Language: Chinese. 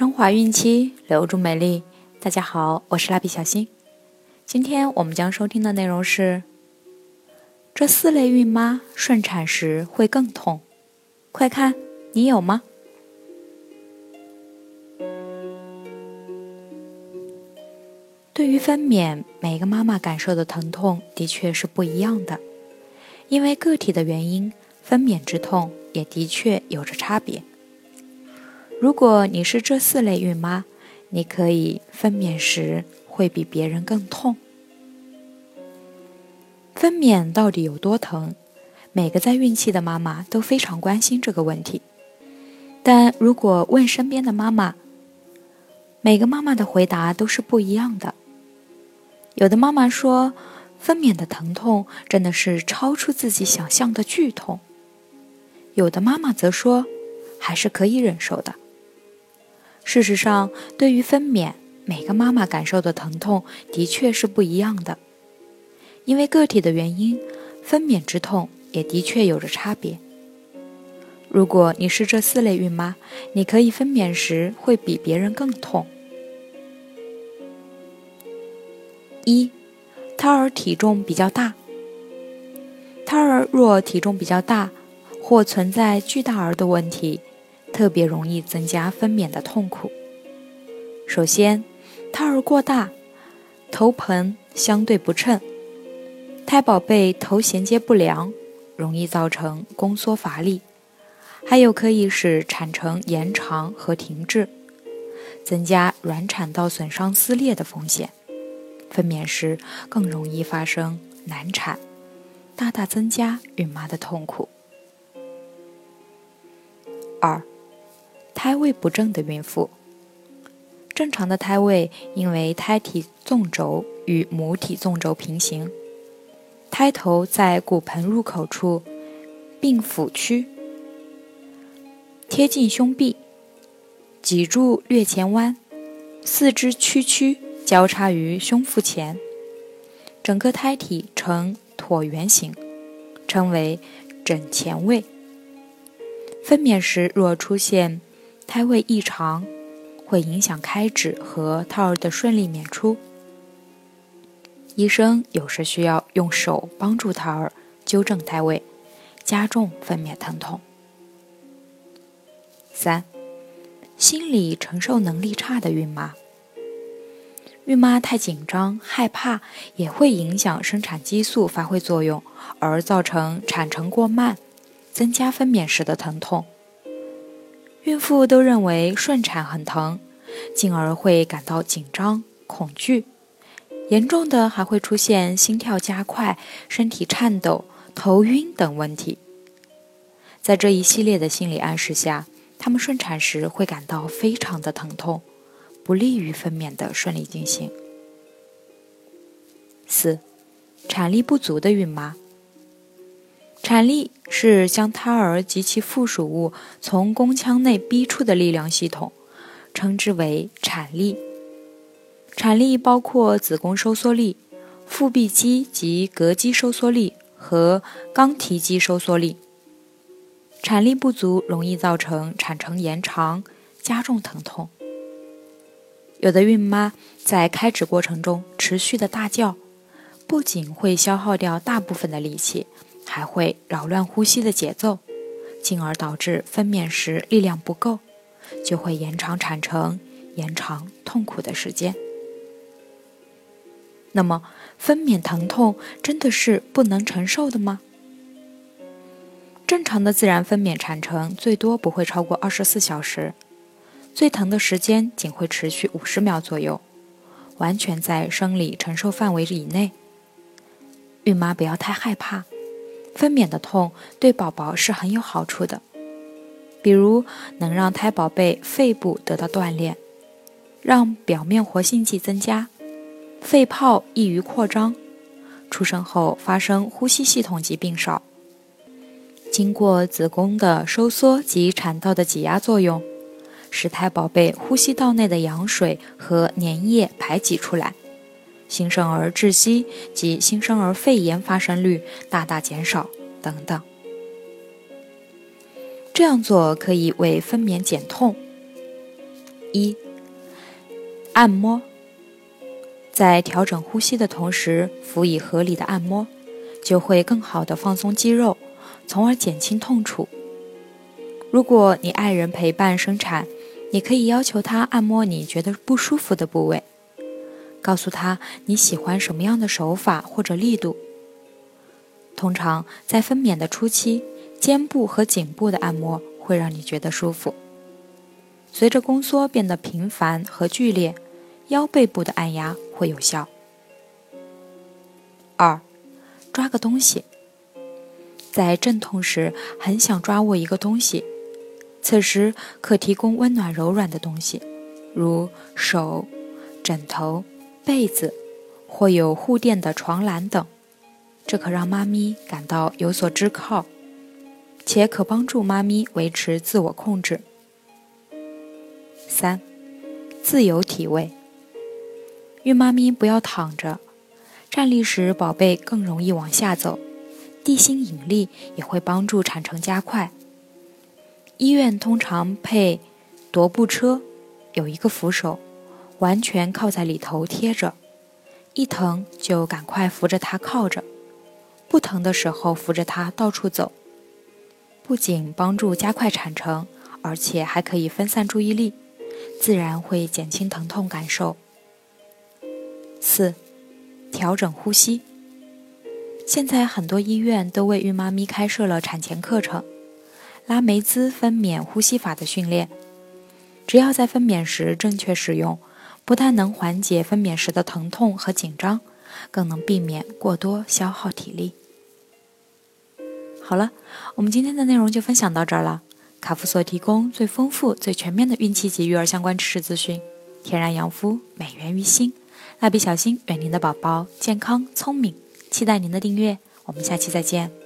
升华孕期，留住美丽。大家好，我是蜡笔小新。今天我们将收听的内容是：这四类孕妈顺产时会更痛，快看，你有吗？对于分娩，每个妈妈感受的疼痛的确是不一样的，因为个体的原因，分娩之痛也的确有着差别。如果你是这四类孕妈，你可以分娩时会比别人更痛。分娩到底有多疼？每个在孕期的妈妈都非常关心这个问题。但如果问身边的妈妈，每个妈妈的回答都是不一样的。有的妈妈说，分娩的疼痛真的是超出自己想象的剧痛；有的妈妈则说，还是可以忍受的。事实上，对于分娩，每个妈妈感受的疼痛的确是不一样的，因为个体的原因，分娩之痛也的确有着差别。如果你是这四类孕妈，你可以分娩时会比别人更痛。一，胎儿体重比较大。胎儿若体重比较大，或存在巨大儿的问题。特别容易增加分娩的痛苦。首先，胎儿过大，头盆相对不称，胎宝贝头衔接不良，容易造成宫缩乏力，还有可以使产程延长和停滞，增加卵产道损伤撕裂的风险。分娩时更容易发生难产，大大增加孕妈的痛苦。二。胎位不正的孕妇，正常的胎位因为胎体纵轴与母体纵轴平行，胎头在骨盆入口处，并腹屈，贴近胸壁，脊柱略前弯，四肢屈曲交叉于胸腹前，整个胎体呈椭圆形，称为枕前位。分娩时若出现胎位异常会影响开指和胎儿的顺利娩出，医生有时需要用手帮助胎儿纠正胎位，加重分娩疼痛。三、心理承受能力差的孕妈，孕妈太紧张害怕也会影响生产激素发挥作用，而造成产程过慢，增加分娩时的疼痛。孕妇都认为顺产很疼，进而会感到紧张、恐惧，严重的还会出现心跳加快、身体颤抖、头晕等问题。在这一系列的心理暗示下，她们顺产时会感到非常的疼痛，不利于分娩的顺利进行。四、产力不足的孕妈。产力是将胎儿及其附属物从宫腔内逼出的力量系统，称之为产力。产力包括子宫收缩力、腹壁肌及膈肌收缩力和肛提肌收缩力。产力不足容易造成产程延长，加重疼痛。有的孕妈在开指过程中持续的大叫，不仅会消耗掉大部分的力气。还会扰乱呼吸的节奏，进而导致分娩时力量不够，就会延长产程，延长痛苦的时间。那么，分娩疼痛真的是不能承受的吗？正常的自然分娩产程最多不会超过二十四小时，最疼的时间仅会持续五十秒左右，完全在生理承受范围以内。孕妈不要太害怕。分娩的痛对宝宝是很有好处的，比如能让胎宝贝肺部得到锻炼，让表面活性剂增加，肺泡易于扩张，出生后发生呼吸系统疾病少。经过子宫的收缩及产道的挤压作用，使胎宝贝呼吸道内的羊水和粘液排挤出来。新生儿窒息及新生儿肺炎发生率大大减少，等等。这样做可以为分娩减痛。一、按摩，在调整呼吸的同时，辅以合理的按摩，就会更好的放松肌肉，从而减轻痛楚。如果你爱人陪伴生产，你可以要求他按摩你觉得不舒服的部位，告诉他你喜欢什么样的手法或者力度。通常在分娩的初期，肩部和颈部的按摩会让你觉得舒服。随着宫缩变得频繁和剧烈，腰背部的按压会有效。二，抓个东西，在阵痛时很想抓握一个东西。此时可提供温暖柔软的东西，如手、枕头、被子，或有护垫的床栏等，这可让妈咪感到有所支靠，且可帮助妈咪维持自我控制。三、自由体位，孕妈咪不要躺着，站立时宝贝更容易往下走，地心引力也会帮助产程加快。医院通常配踱步车，有一个扶手，完全靠在里头贴着，一疼就赶快扶着它靠着，不疼的时候扶着它到处走，不仅帮助加快产程，而且还可以分散注意力，自然会减轻疼痛感受。四，调整呼吸。现在很多医院都为孕妈咪开设了产前课程。拉梅兹分娩呼吸法的训练，只要在分娩时正确使用，不但能缓解分娩时的疼痛和紧张，更能避免过多消耗体力。好了，我们今天的内容就分享到这儿了。卡夫所提供最丰富、最全面的孕期及育儿相关知识资讯，天然养肤，美源于心。蜡笔小新愿您的宝宝健康聪明，期待您的订阅。我们下期再见。